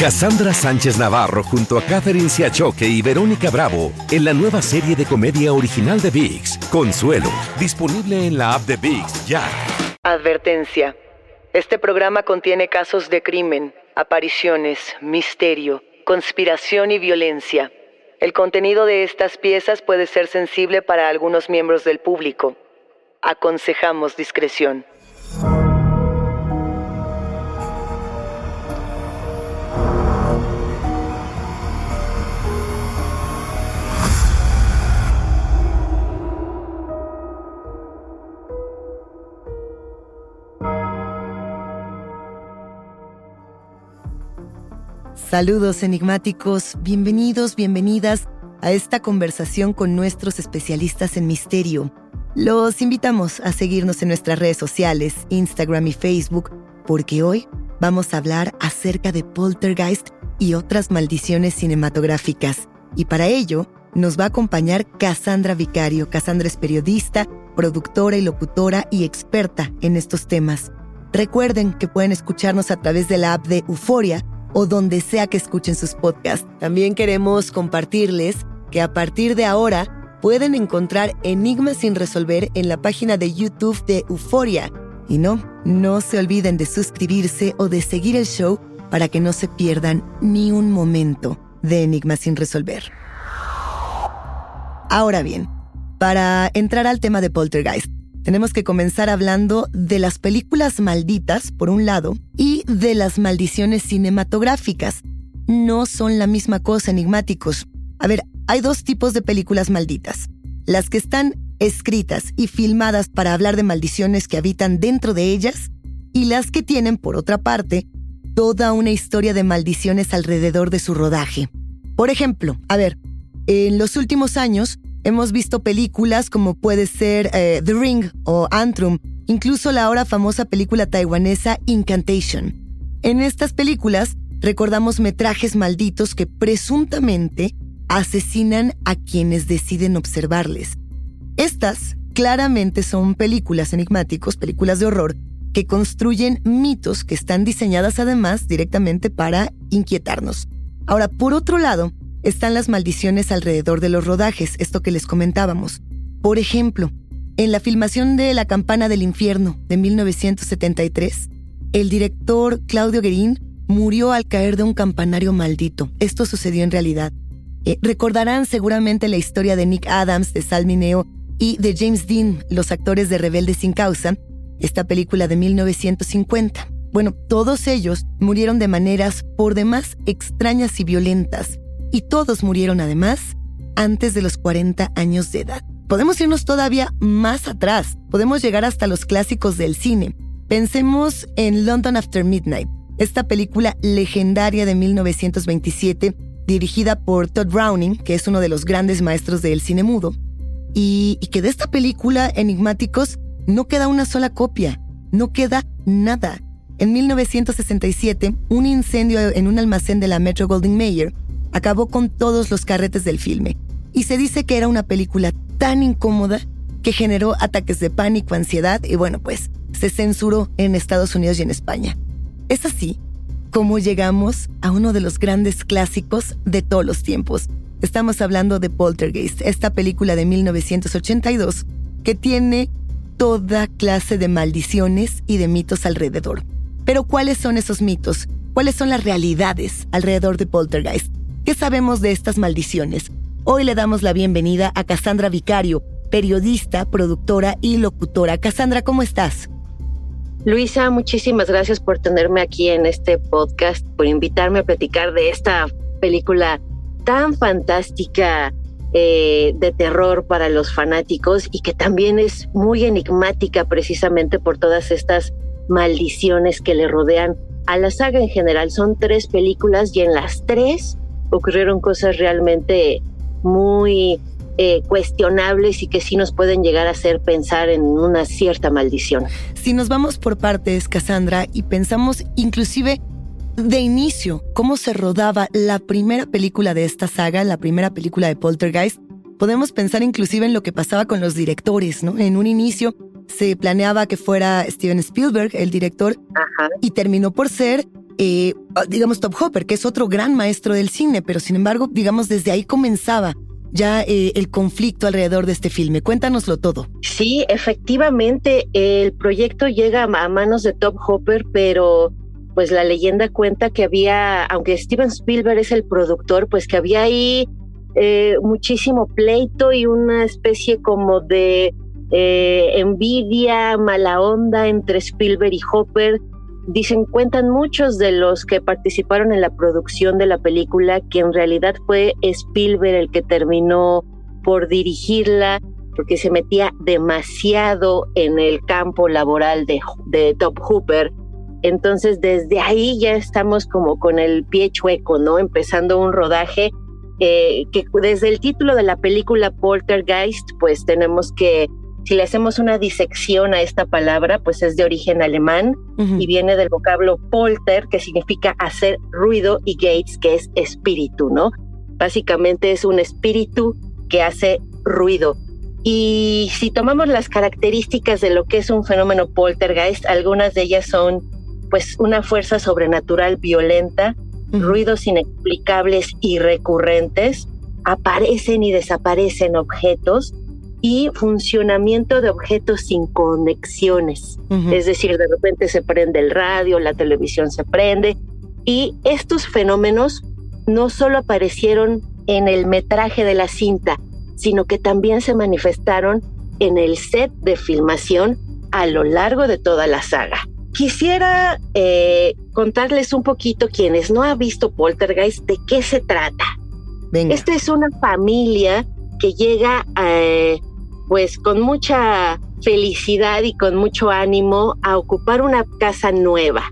Cassandra Sánchez Navarro junto a Catherine Siachoque y Verónica Bravo en la nueva serie de comedia original de VIX, Consuelo, disponible en la app de VIX ya. Advertencia. Este programa contiene casos de crimen, apariciones, misterio, conspiración y violencia. El contenido de estas piezas puede ser sensible para algunos miembros del público. Aconsejamos discreción. Saludos enigmáticos, bienvenidos, bienvenidas a esta conversación con nuestros especialistas en misterio. Los invitamos a seguirnos en nuestras redes sociales, Instagram y Facebook, porque hoy vamos a hablar acerca de poltergeist y otras maldiciones cinematográficas. Y para ello nos va a acompañar Cassandra Vicario. Cassandra es periodista, productora y locutora y experta en estos temas. Recuerden que pueden escucharnos a través de la app de Euforia o donde sea que escuchen sus podcasts. También queremos compartirles que a partir de ahora pueden encontrar Enigmas sin resolver en la página de YouTube de Euforia. Y no, no se olviden de suscribirse o de seguir el show para que no se pierdan ni un momento de Enigmas sin resolver. Ahora bien, para entrar al tema de Poltergeist, tenemos que comenzar hablando de las películas malditas, por un lado, y de las maldiciones cinematográficas. No son la misma cosa, enigmáticos. A ver, hay dos tipos de películas malditas. Las que están escritas y filmadas para hablar de maldiciones que habitan dentro de ellas, y las que tienen, por otra parte, toda una historia de maldiciones alrededor de su rodaje. Por ejemplo, a ver, en los últimos años Hemos visto películas como puede ser eh, The Ring o Antrum, incluso la ahora famosa película taiwanesa Incantation. En estas películas recordamos metrajes malditos que presuntamente asesinan a quienes deciden observarles. Estas claramente son películas enigmáticos, películas de horror, que construyen mitos que están diseñadas además directamente para inquietarnos. Ahora, por otro lado, están las maldiciones alrededor de los rodajes, esto que les comentábamos. Por ejemplo, en la filmación de La campana del infierno de 1973, el director Claudio Guerin murió al caer de un campanario maldito. Esto sucedió en realidad. Eh, recordarán seguramente la historia de Nick Adams, de Sal Mineo y de James Dean, los actores de Rebelde sin causa, esta película de 1950. Bueno, todos ellos murieron de maneras por demás extrañas y violentas y todos murieron además antes de los 40 años de edad. Podemos irnos todavía más atrás, podemos llegar hasta los clásicos del cine. Pensemos en London After Midnight, esta película legendaria de 1927 dirigida por Todd Browning, que es uno de los grandes maestros del cine mudo, y, y que de esta película, Enigmáticos, no queda una sola copia, no queda nada. En 1967, un incendio en un almacén de la Metro Goldwyn Mayer acabó con todos los carretes del filme. Y se dice que era una película tan incómoda que generó ataques de pánico, ansiedad y bueno, pues se censuró en Estados Unidos y en España. Es así cómo llegamos a uno de los grandes clásicos de todos los tiempos. Estamos hablando de Poltergeist, esta película de 1982 que tiene toda clase de maldiciones y de mitos alrededor. Pero ¿cuáles son esos mitos? ¿Cuáles son las realidades alrededor de Poltergeist? ¿Qué sabemos de estas maldiciones? Hoy le damos la bienvenida a Cassandra Vicario, periodista, productora y locutora. Cassandra, ¿cómo estás? Luisa, muchísimas gracias por tenerme aquí en este podcast, por invitarme a platicar de esta película tan fantástica eh, de terror para los fanáticos y que también es muy enigmática precisamente por todas estas maldiciones que le rodean a la saga en general. Son tres películas y en las tres ocurrieron cosas realmente muy eh, cuestionables y que sí nos pueden llegar a hacer pensar en una cierta maldición. Si nos vamos por partes, Cassandra, y pensamos inclusive de inicio cómo se rodaba la primera película de esta saga, la primera película de Poltergeist, podemos pensar inclusive en lo que pasaba con los directores, ¿no? En un inicio se planeaba que fuera Steven Spielberg el director y terminó por ser eh, digamos, Top Hopper, que es otro gran maestro del cine, pero sin embargo, digamos, desde ahí comenzaba ya eh, el conflicto alrededor de este filme. Cuéntanoslo todo. Sí, efectivamente, el proyecto llega a manos de Top Hopper, pero pues la leyenda cuenta que había, aunque Steven Spielberg es el productor, pues que había ahí eh, muchísimo pleito y una especie como de envidia, mala onda entre Spielberg y Hopper Dicen, cuentan muchos de los que participaron en la producción de la película que en realidad fue Spielberg el que terminó por dirigirla porque se metía demasiado en el campo laboral de, de Top Hooper. Entonces desde ahí ya estamos como con el pie chueco, ¿no? Empezando un rodaje eh, que desde el título de la película Poltergeist, pues tenemos que si le hacemos una disección a esta palabra, pues es de origen alemán y viene del vocablo polter, que significa hacer ruido, y gates, que es espíritu, ¿no? Básicamente es un espíritu que hace ruido. Y si tomamos las características de lo que es un fenómeno poltergeist, algunas de ellas son pues una fuerza sobrenatural violenta, ruidos inexplicables y recurrentes, aparecen y desaparecen objetos, y funcionamiento de objetos sin conexiones. Es decir, de repente se prende el radio, la televisión se prende y estos fenómenos no solo aparecieron en el metraje de la cinta, sino que también se manifestaron en el set de filmación a lo largo de toda la saga. Quisiera eh, contarles un poquito, quienes no han visto Poltergeist, de qué se trata. Esta es una familia que llega a, pues con mucha felicidad y con mucho ánimo a ocupar una casa nueva.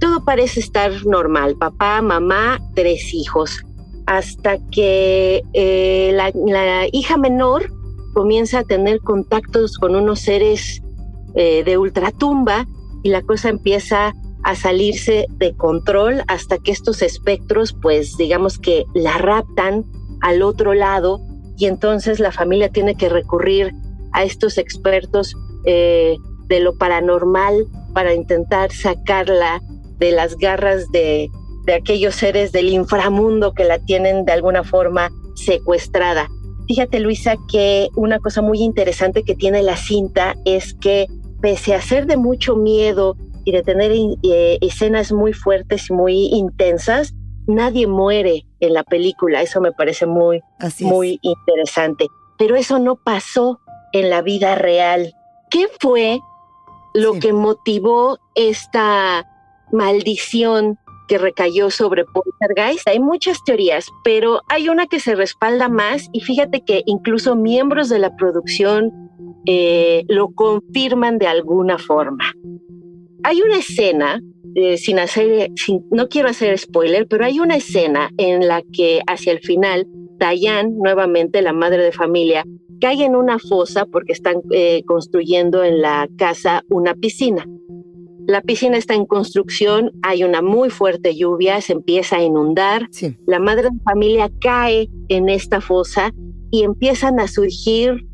Todo parece estar normal, papá, mamá, tres hijos, hasta que eh, la, hija menor comienza a tener contactos con unos seres eh, de ultratumba y la cosa empieza a salirse de control hasta que estos espectros, pues digamos que la raptan al otro lado y entonces la familia tiene que recurrir a estos expertos eh, de lo paranormal para intentar sacarla de las garras de, de aquellos seres del inframundo que la tienen de alguna forma secuestrada. Fíjate Luisa que una cosa muy interesante que tiene la cinta es que pese a ser de mucho miedo y de tener eh, escenas muy fuertes y muy intensas, nadie muere en la película. Eso me parece muy, muy interesante. Pero eso no pasó en la vida real. ¿Qué fue lo que motivó esta maldición que recayó sobre Poltergeist? Hay muchas teorías, pero hay una que se respalda más y fíjate que incluso miembros de la producción eh, lo confirman de alguna forma. Hay una escena eh, sin hacer, no quiero hacer spoiler, pero hay una escena en la que hacia el final, Diane, nuevamente la madre de familia, cae en una fosa porque están eh, construyendo en la casa una piscina. La piscina está en construcción, hay una muy fuerte lluvia, se empieza a inundar. La madre de familia cae en esta fosa y empiezan a surgir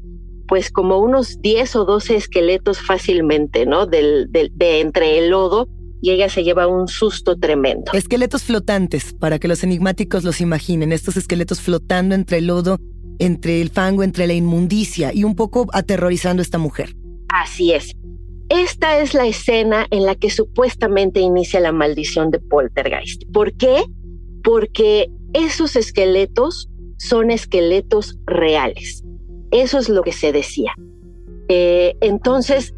pues como unos 10 o 12 esqueletos fácilmente, ¿no? de entre el lodo y ella se lleva un susto tremendo. Esqueletos flotantes, para que los enigmáticos los imaginen, estos esqueletos flotando entre el lodo, entre el fango, entre la inmundicia y un poco aterrorizando a esta mujer. Así es. Esta es la escena en la que supuestamente inicia la maldición de Poltergeist. ¿Por qué? Porque esos esqueletos son esqueletos reales. Eso es lo que se decía. Eh, entonces,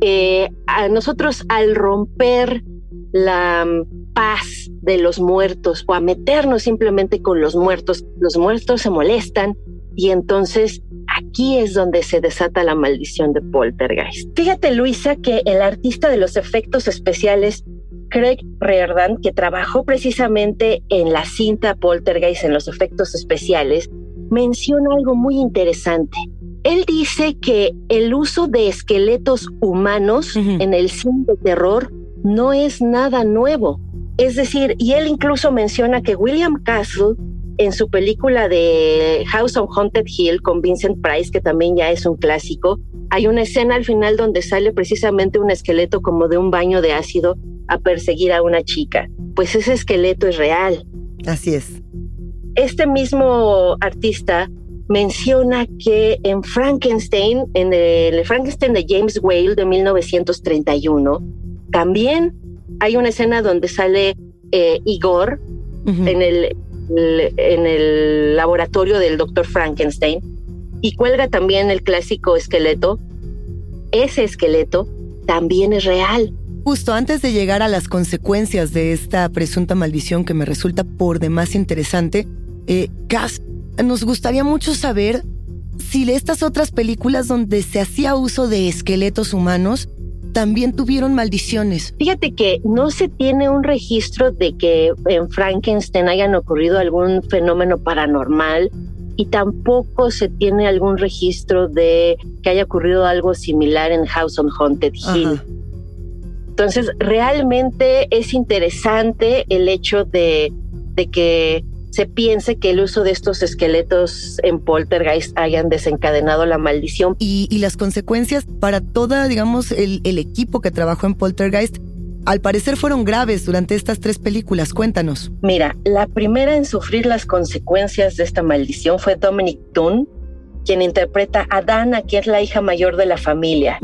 eh, a nosotros al romper la mm, paz de los muertos o a meternos simplemente con los muertos, los muertos se molestan y entonces aquí es donde se desata la maldición de Poltergeist. Fíjate, Luisa, que el artista de los efectos especiales, Craig Reardon, que trabajó precisamente en la cinta Poltergeist en los efectos especiales, menciona algo muy interesante. Él dice que el uso de esqueletos humanos en el cine de terror no es nada nuevo. Es decir, y él incluso menciona que William Castle en su película de House on Haunted Hill con Vincent Price, que también ya es un clásico, hay una escena al final donde sale precisamente un esqueleto como de un baño de ácido a perseguir a una chica. Pues ese esqueleto es real. Así es. Este mismo artista menciona que en Frankenstein, en el Frankenstein de James Whale de 1931, también hay una escena donde sale eh, Igor en, el, en el laboratorio del doctor Frankenstein y cuelga también el clásico esqueleto. Ese esqueleto también es real. Justo antes de llegar a las consecuencias de esta presunta maldición que me resulta por demás interesante, eh, Cass, nos gustaría mucho saber si estas otras películas donde se hacía uso de esqueletos humanos también tuvieron maldiciones. Fíjate que no se tiene un registro de que en Frankenstein hayan ocurrido algún fenómeno paranormal y tampoco se tiene algún registro de que haya ocurrido algo similar en House on Haunted Hill. Entonces, realmente es interesante el hecho de, de que se piense que el uso de estos esqueletos en poltergeist hayan desencadenado la maldición. Y, las consecuencias para toda, digamos, el, el equipo que trabajó en poltergeist al parecer fueron graves durante estas tres películas. Cuéntanos. Mira, la primera en sufrir las consecuencias de esta maldición fue Dominic Dunn, quien interpreta a Dana, que es la hija mayor de la familia.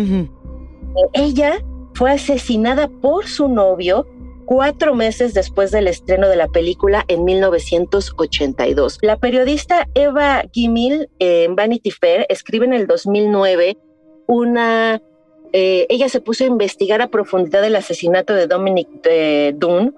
Ella fue asesinada por su novio cuatro meses después del estreno de la película en 1982. La periodista Eva Gimil en Vanity Fair escribe en el 2009 una... Eh, ella se puso a investigar a profundidad el asesinato de Dominic eh, Dunn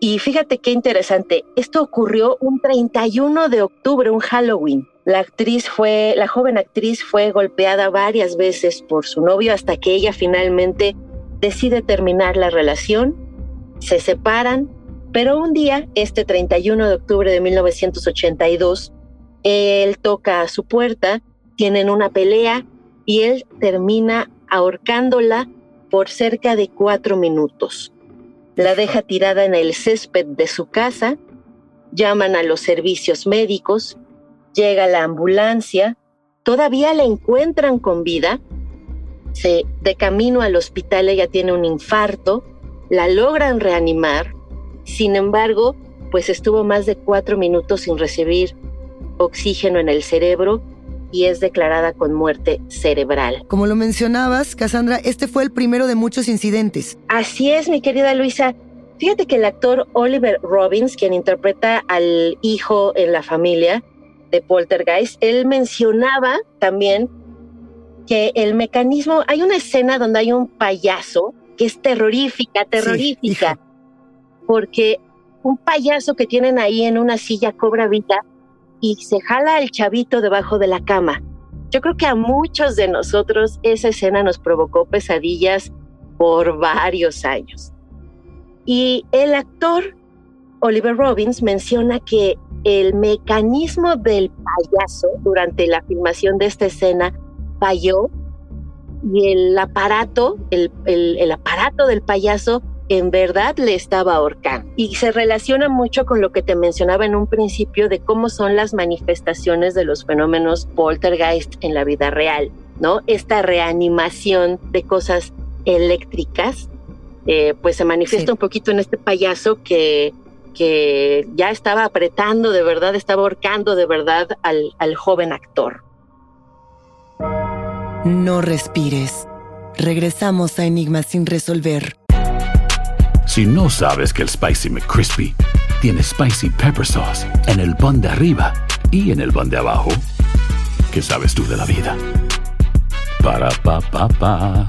y fíjate qué interesante, esto ocurrió un 31 de octubre, un Halloween. La actriz fue, la joven actriz fue golpeada varias veces por su novio hasta que ella finalmente decide terminar la relación se separan, pero un día, este 31 de octubre de 1982, él toca a su puerta, tienen una pelea y él termina ahorcándola por cerca de cuatro minutos. La deja tirada en el césped de su casa, llaman a los servicios médicos, llega la ambulancia, todavía la encuentran con vida, se, de camino al hospital ella tiene un infarto, la logran reanimar, sin embargo, pues estuvo más de cuatro minutos sin recibir oxígeno en el cerebro y es declarada con muerte cerebral. Como lo mencionabas, Cassandra, este fue el primero de muchos incidentes. Así es, mi querida Luisa. Fíjate que el actor Oliver Robbins, quien interpreta al hijo en la familia de Poltergeist, él mencionaba también que el mecanismo, hay una escena donde hay un payaso que es terrorífica, terrorífica, porque un payaso que tienen ahí en una silla cobra vida y se jala al chavito debajo de la cama. Yo creo que a muchos de nosotros esa escena nos provocó pesadillas por varios años. Y el actor Oliver Robbins menciona que el mecanismo del payaso durante la filmación de esta escena falló y el aparato, el, el, aparato del payaso en verdad le estaba ahorcando. Y se relaciona mucho con lo que te mencionaba en un principio de cómo son las manifestaciones de los fenómenos poltergeist en la vida real, ¿no? Esta reanimación de cosas eléctricas eh, pues se manifiesta un poquito en este payaso que, que ya estaba apretando de verdad, estaba ahorcando de verdad al, al joven actor. No respires. Regresamos a Enigma sin resolver. Si no sabes que el Spicy McCrispy tiene Spicy Pepper Sauce en el pan de arriba y en el pan de abajo, ¿qué sabes tú de la vida? Para, pa, pa, pa.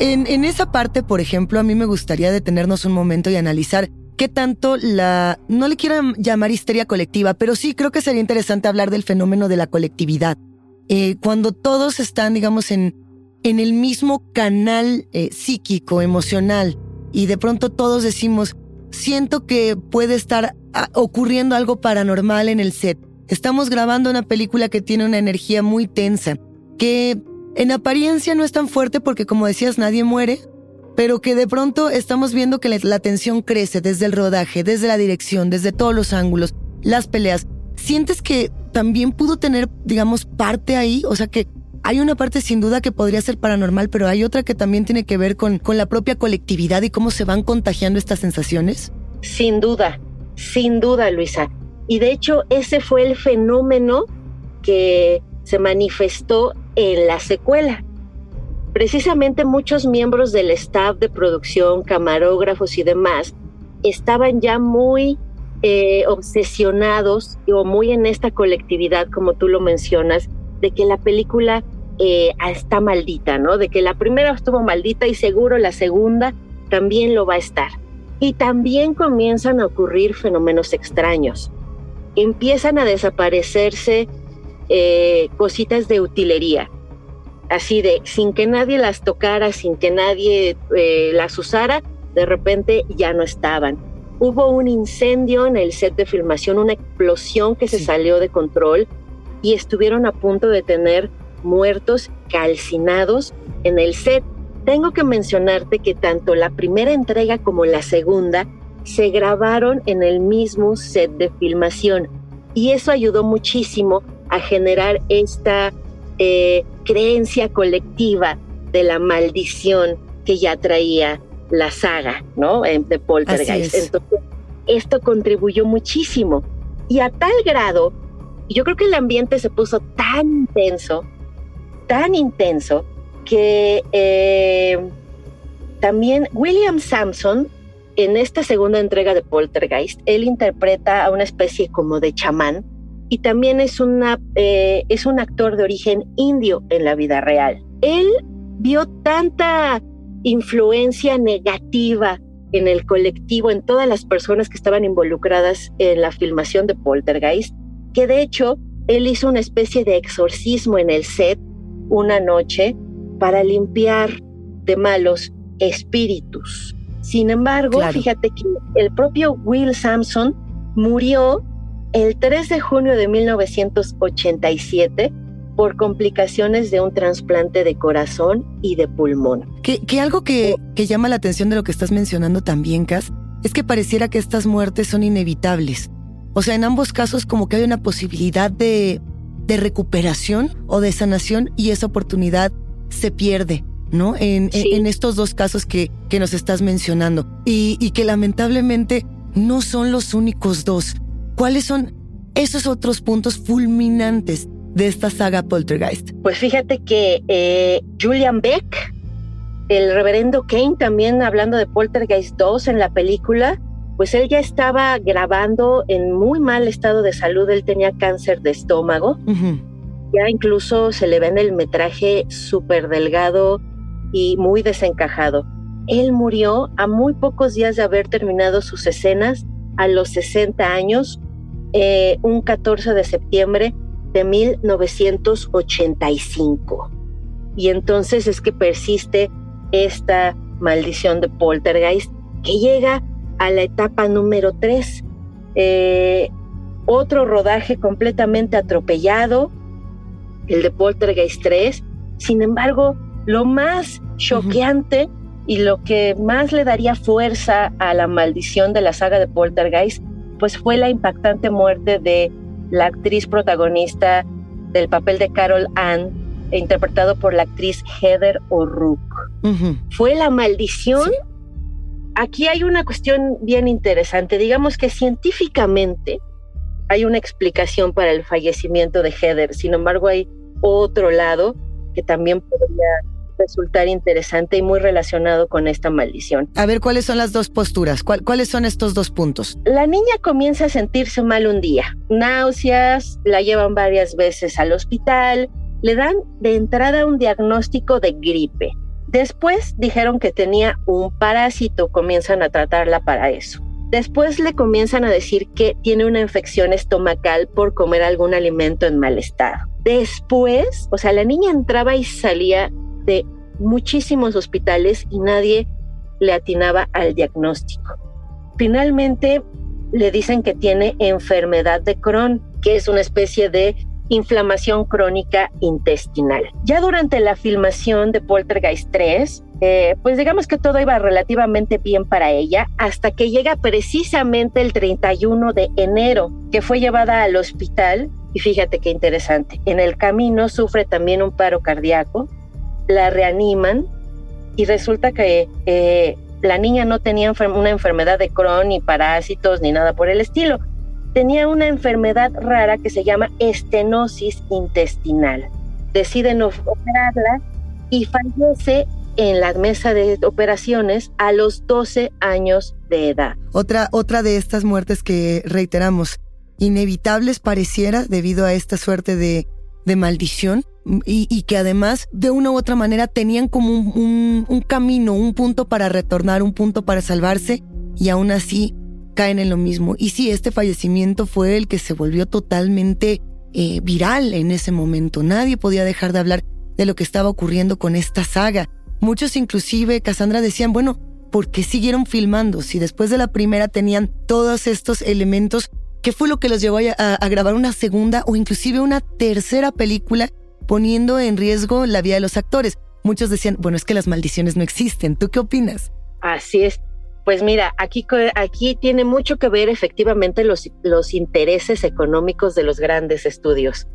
En, en esa parte, por ejemplo, a mí me gustaría detenernos un momento y analizar qué tanto la... No le quiero llamar histeria colectiva, pero sí creo que sería interesante hablar del fenómeno de la colectividad. Eh, cuando todos están, digamos, en, en el mismo canal eh, psíquico, emocional, y de pronto todos decimos, siento que puede estar ah, ocurriendo algo paranormal en el set. Estamos grabando una película que tiene una energía muy tensa, que en apariencia no es tan fuerte porque como decías nadie muere, pero que de pronto estamos viendo que la tensión crece desde el rodaje, desde la dirección, desde todos los ángulos, las peleas. ¿Sientes que también pudo tener, digamos, parte ahí? O sea que hay una parte sin duda que podría ser paranormal, pero hay otra que también tiene que ver con, con la propia colectividad y cómo se van contagiando estas sensaciones. Sin duda, sin duda, Luisa. Y de hecho, ese fue el fenómeno que se manifestó en la secuela. Precisamente muchos miembros del staff de producción, camarógrafos y demás, estaban ya muy eh, obsesionados o muy en esta colectividad, como tú lo mencionas, de que la película eh, está maldita, ¿no? De que la primera estuvo maldita y seguro la segunda también lo va a estar. Y también comienzan a ocurrir fenómenos extraños. Empiezan a desaparecerse eh, cositas de utilería, así de sin que nadie las tocara, sin que nadie eh, las usara, de repente ya no estaban. Hubo un incendio en el set de filmación, una explosión que se salió de control y estuvieron a punto de tener muertos calcinados en el set. Tengo que mencionarte que tanto la primera entrega como la segunda se grabaron en el mismo set de filmación y eso ayudó muchísimo a generar esta eh, creencia colectiva de la maldición que ya traía la saga, ¿no? De Poltergeist. Entonces, esto contribuyó muchísimo. Y a tal grado, yo creo que el ambiente se puso tan intenso, tan intenso, que eh, también William Sampson, en esta segunda entrega de Poltergeist, él interpreta a una especie como de chamán y también es, una, eh, es un actor de origen indio en la vida real. Él vio tanta influencia negativa en el colectivo, en todas las personas que estaban involucradas en la filmación de Poltergeist, que de hecho él hizo una especie de exorcismo en el set una noche para limpiar de malos espíritus. Sin embargo, fíjate que el propio Will Sampson murió el 3 de junio de 1987 por complicaciones de un trasplante de corazón y de pulmón. Que, algo que, que, llama la atención de lo que estás mencionando también, Cas, es que pareciera que estas muertes son inevitables. O sea, en ambos casos como que hay una posibilidad de, de recuperación o de sanación y esa oportunidad se pierde. ¿no? En, en estos dos casos que, que nos estás mencionando. Y, y que lamentablemente no son los únicos dos. ¿Cuáles son esos otros puntos fulminantes de esta saga Poltergeist? Pues fíjate que eh, Julian Beck, el reverendo Kane, también hablando de Poltergeist 2 en la película, pues él ya estaba grabando en muy mal estado de salud, él tenía cáncer de estómago, ya incluso se le ve en el metraje súper delgado y muy desencajado. Él murió a muy pocos días de haber terminado sus escenas, a los 60 años, eh, un 14 de septiembre de 1985. Y entonces es que persiste esta maldición de Poltergeist que llega a la etapa número 3. Eh, otro rodaje completamente atropellado, el de Poltergeist 3. Sin embargo, lo más choqueante y lo que más le daría fuerza a la maldición de la saga de Poltergeist, pues fue la impactante muerte de la actriz protagonista del papel de Carol Ann, interpretado por la actriz Heather O'Rourke. Fue la maldición. Aquí hay una cuestión bien interesante. Digamos que científicamente hay una explicación para el fallecimiento de Heather. Sin embargo, hay otro lado que también podría resultar interesante y muy relacionado con esta maldición. A ver, ¿cuáles son las dos posturas? ¿Cuáles son estos dos puntos? La niña comienza a sentirse mal un día, náuseas, la llevan varias veces al hospital, le dan de entrada un diagnóstico de gripe. Después dijeron que tenía un parásito, comienzan a tratarla para eso. Después le comienzan a decir que tiene una infección estomacal por comer algún alimento en mal estado. Después, o sea, la niña entraba y salía muchísimos hospitales y nadie le atinaba al diagnóstico. Finalmente le dicen que tiene enfermedad de Crohn, que es una especie de inflamación crónica intestinal. Ya durante la filmación de Poltergeist 3, eh, pues digamos que todo iba relativamente bien para ella, hasta que llega precisamente el 31 de enero, que fue llevada al hospital, y fíjate qué interesante, en el camino sufre también un paro cardíaco, la reaniman y resulta que eh, la niña no tenía una enfermedad de Crohn ni parásitos ni nada por el estilo. Tenía una enfermedad rara que se llama estenosis intestinal. Deciden operarla y fallece en la mesa de operaciones a los 12 años de edad. Otra, otra de estas muertes que reiteramos, inevitables pareciera debido a esta suerte de, de maldición, y, que además de una u otra manera tenían como un, camino, un punto para retornar, un punto para salvarse y aún así caen en lo mismo. Y sí, este fallecimiento fue el que se volvió totalmente eh, viral en ese momento. Nadie podía dejar de hablar de lo que estaba ocurriendo con esta saga. Muchos inclusive, Cassandra, decían, bueno, ¿por qué siguieron filmando si después de la primera tenían todos estos elementos? ¿Qué fue lo que los llevó a grabar una segunda o inclusive una tercera película poniendo en riesgo la vida de los actores. Muchos decían, bueno, es que las maldiciones no existen. ¿Tú qué opinas? Así es. Pues mira, aquí, aquí tiene mucho que ver efectivamente los, los intereses económicos de los grandes estudios.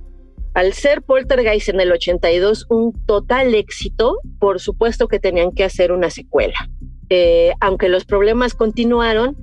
Al ser Poltergeist en el 82 un total éxito, por supuesto que tenían que hacer una secuela. Eh, aunque los problemas continuaron,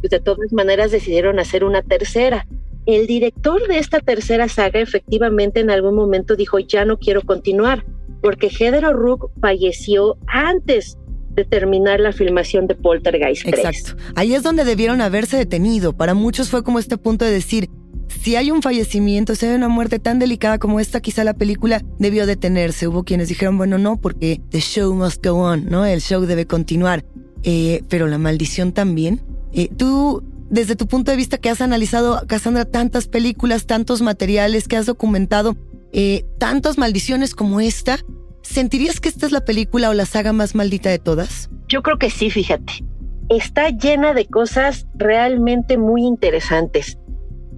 de todas maneras decidieron hacer una tercera el director de esta tercera saga efectivamente en algún momento dijo, ya no quiero continuar, porque Heather O'Rourke falleció antes de terminar la filmación de Poltergeist 3. Exacto. Ahí es donde debieron haberse detenido. Para muchos fue como este punto de decir, si hay un fallecimiento, si hay una muerte tan delicada como esta, quizá la película debió detenerse. Hubo quienes dijeron, bueno, no, porque the show must go on, ¿no? El show debe continuar. Eh, pero la maldición también. Eh, tú desde tu punto de vista que has analizado, Cassandra, tantas películas, tantos materiales, que has documentado eh, tantas maldiciones como esta, ¿sentirías que esta es la película o la saga más maldita de todas? Yo creo que sí, fíjate. Está llena de cosas realmente muy interesantes.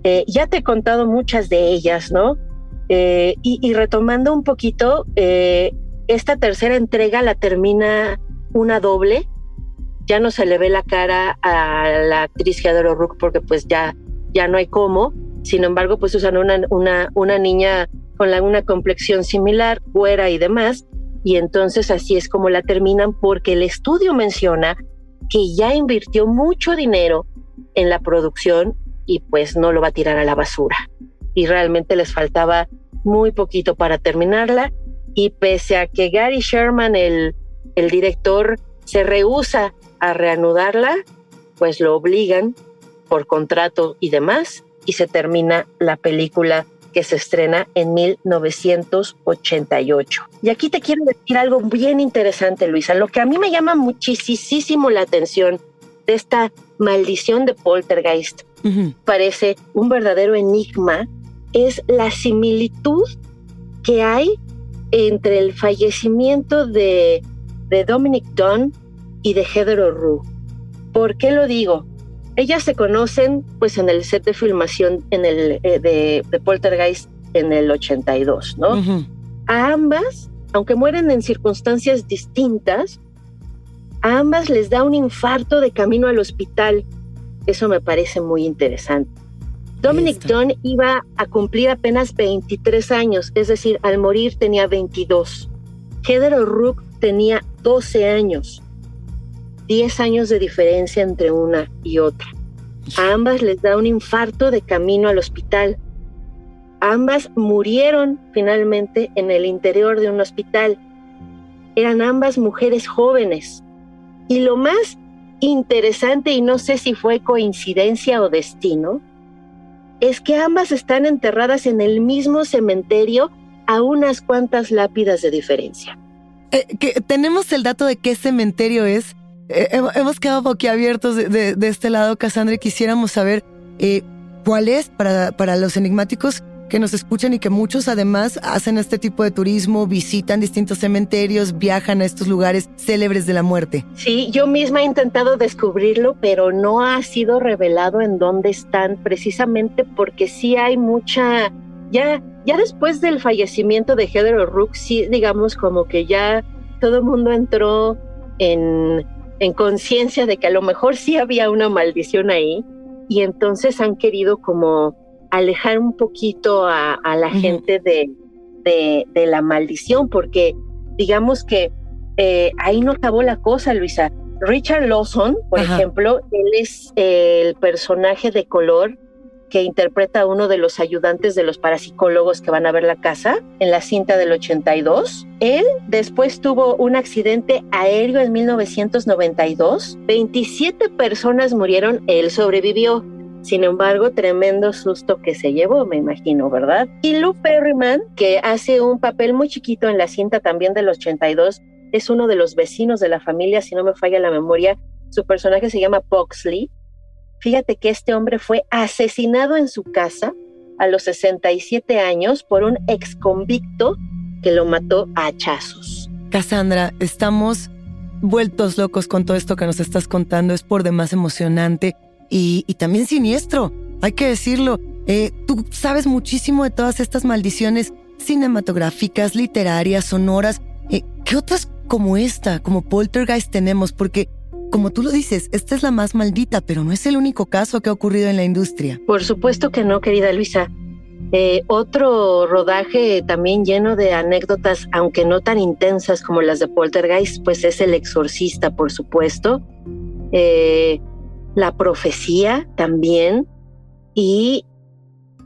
Eh, ya te he contado muchas de ellas, ¿no? Eh, y, retomando un poquito, esta tercera entrega la termina una doble ya no se le ve la cara a la actriz Heather O'Rourke porque pues ya, ya no hay cómo. Sin embargo, pues usan una, una, una niña con una complexión similar, güera y demás. y entonces así es como la terminan porque el estudio menciona que ya invirtió mucho dinero en la producción y pues no lo va a tirar a la basura. Y realmente les faltaba muy poquito para terminarla y pese a que Gary Sherman, el, el director, se rehúsa a reanudarla, pues lo obligan por contrato y demás y se termina la película que se estrena en 1988. Y aquí te quiero decir algo bien interesante, Luisa. Lo que a mí me llama muchísimo la atención de esta maldición de Poltergeist, parece un verdadero enigma, es la similitud que hay entre el fallecimiento de, de Dominic Dunn y de Heather O'Rourke. ¿Por qué lo digo? Ellas se conocen pues en el set de filmación en el, eh, de, Poltergeist en el 82, ¿no? A ambas, aunque mueren en circunstancias distintas, a ambas les da un infarto de camino al hospital. Eso me parece muy interesante. Dominic Dunn iba a cumplir apenas 23 años, es decir, al morir tenía 22. Heather O'Rourke tenía 12 años. 10 años de diferencia entre una y otra. A ambas les da un infarto de camino al hospital. Ambas murieron finalmente en el interior de un hospital. Eran ambas mujeres jóvenes. Y lo más interesante, y no sé si fue coincidencia o destino, es que ambas están enterradas en el mismo cementerio a unas cuantas lápidas de diferencia. Eh, ¿Tenemos el dato de qué cementerio es? Eh, hemos quedado boquiabiertos de, este lado, Cassandra, y quisiéramos saber eh, cuál es para, para los enigmáticos que nos escuchan y que muchos además hacen este tipo de turismo, visitan distintos cementerios, viajan a estos lugares célebres de la muerte. Sí, yo misma he intentado descubrirlo, pero no ha sido revelado en dónde están, precisamente porque sí hay mucha, ya, ya después del fallecimiento de Heather O'Rourke, sí, digamos como que ya todo el mundo entró en en conciencia de que a lo mejor sí había una maldición ahí y entonces han querido como alejar un poquito a, la gente de, de, la maldición, porque digamos que eh, ahí no acabó la cosa, Luisa. Richard Lawson, por ejemplo, él es el personaje de color que interpreta a uno de los ayudantes de los parapsicólogos que van a ver la casa en la cinta del 82. Él después tuvo un accidente aéreo en 1992. 27 personas murieron, él sobrevivió. Sin embargo, tremendo susto que se llevó, me imagino, ¿verdad? Y Lou Perryman, que hace un papel muy chiquito en la cinta también del 82, es uno de los vecinos de la familia, si no me falla la memoria. Su personaje se llama Boxley Fíjate que este hombre fue asesinado en su casa a los 67 años por un ex convicto que lo mató a hachazos. Cassandra, estamos vueltos locos con todo esto que nos estás contando. Es por demás emocionante y, también siniestro, hay que decirlo. Eh, tú sabes muchísimo de todas estas maldiciones cinematográficas, literarias, sonoras. Eh, ¿Qué otras como esta, como Poltergeist tenemos? Porque como tú lo dices, esta es la más maldita, pero no es el único caso que ha ocurrido en la industria. Por supuesto que no, querida Luisa. Eh, otro rodaje también lleno de anécdotas, aunque no tan intensas como las de Poltergeist, pues es El Exorcista, por supuesto. Eh, la Profecía también. Y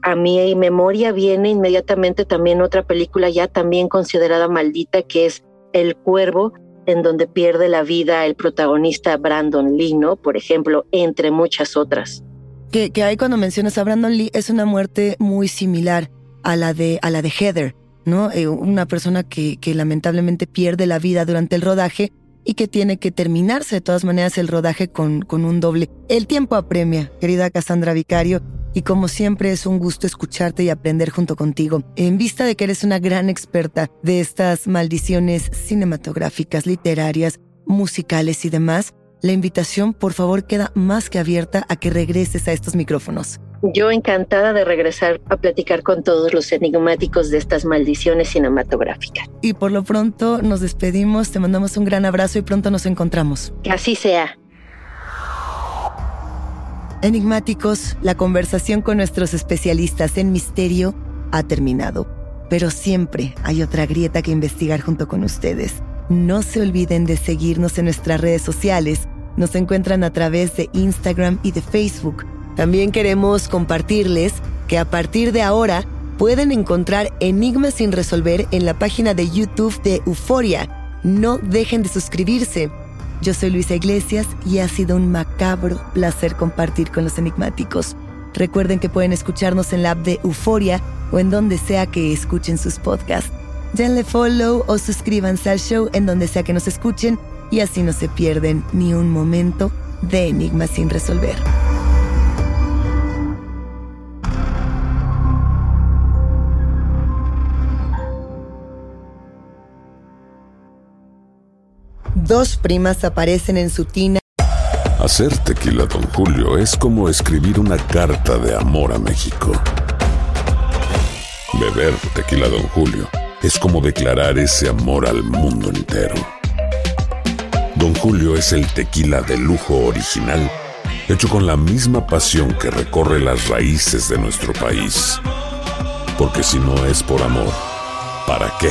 a mi memoria viene inmediatamente también otra película ya también considerada maldita, que es El Cuervo, en donde pierde la vida el protagonista Brandon Lee, ¿no? Por ejemplo, entre muchas otras. Que, que hay cuando mencionas a Brandon Lee es una muerte muy similar a la de, a la de Heather, ¿no? Eh, una persona que, que lamentablemente pierde la vida durante el rodaje y que tiene que terminarse de todas maneras el rodaje con, con un doble. El tiempo apremia, querida Cassandra Vicario, y como siempre es un gusto escucharte y aprender junto contigo. En vista de que eres una gran experta de estas maldiciones cinematográficas, literarias, musicales y demás, la invitación por favor queda más que abierta a que regreses a estos micrófonos. Yo encantada de regresar a platicar con todos los enigmáticos de estas maldiciones cinematográficas. Y por lo pronto nos despedimos, te mandamos un gran abrazo y pronto nos encontramos. Que así sea. Enigmáticos, la conversación con nuestros especialistas en misterio ha terminado. pero siempre hay otra grieta que investigar junto con ustedes. No se olviden de seguirnos en nuestras redes sociales. Nos encuentran a través de Instagram y de Facebook. También queremos compartirles que a partir de ahora pueden encontrar Enigmas sin resolver en la página de YouTube de Euforia. No dejen de suscribirse. Yo soy Luisa Iglesias y ha sido un macabro placer compartir con los enigmáticos. Recuerden que pueden escucharnos en la app de Euforia o en donde sea que escuchen sus podcasts. Denle follow o suscríbanse al show en donde sea que nos escuchen y así no se pierden ni un momento de Enigmas sin resolver. Dos primas aparecen en su tina. Hacer tequila, don Julio, es como escribir una carta de amor a México. Beber tequila, don Julio, es como declarar ese amor al mundo entero. Don Julio es el tequila de lujo original, hecho con la misma pasión que recorre las raíces de nuestro país. Porque si no es por amor, ¿para qué?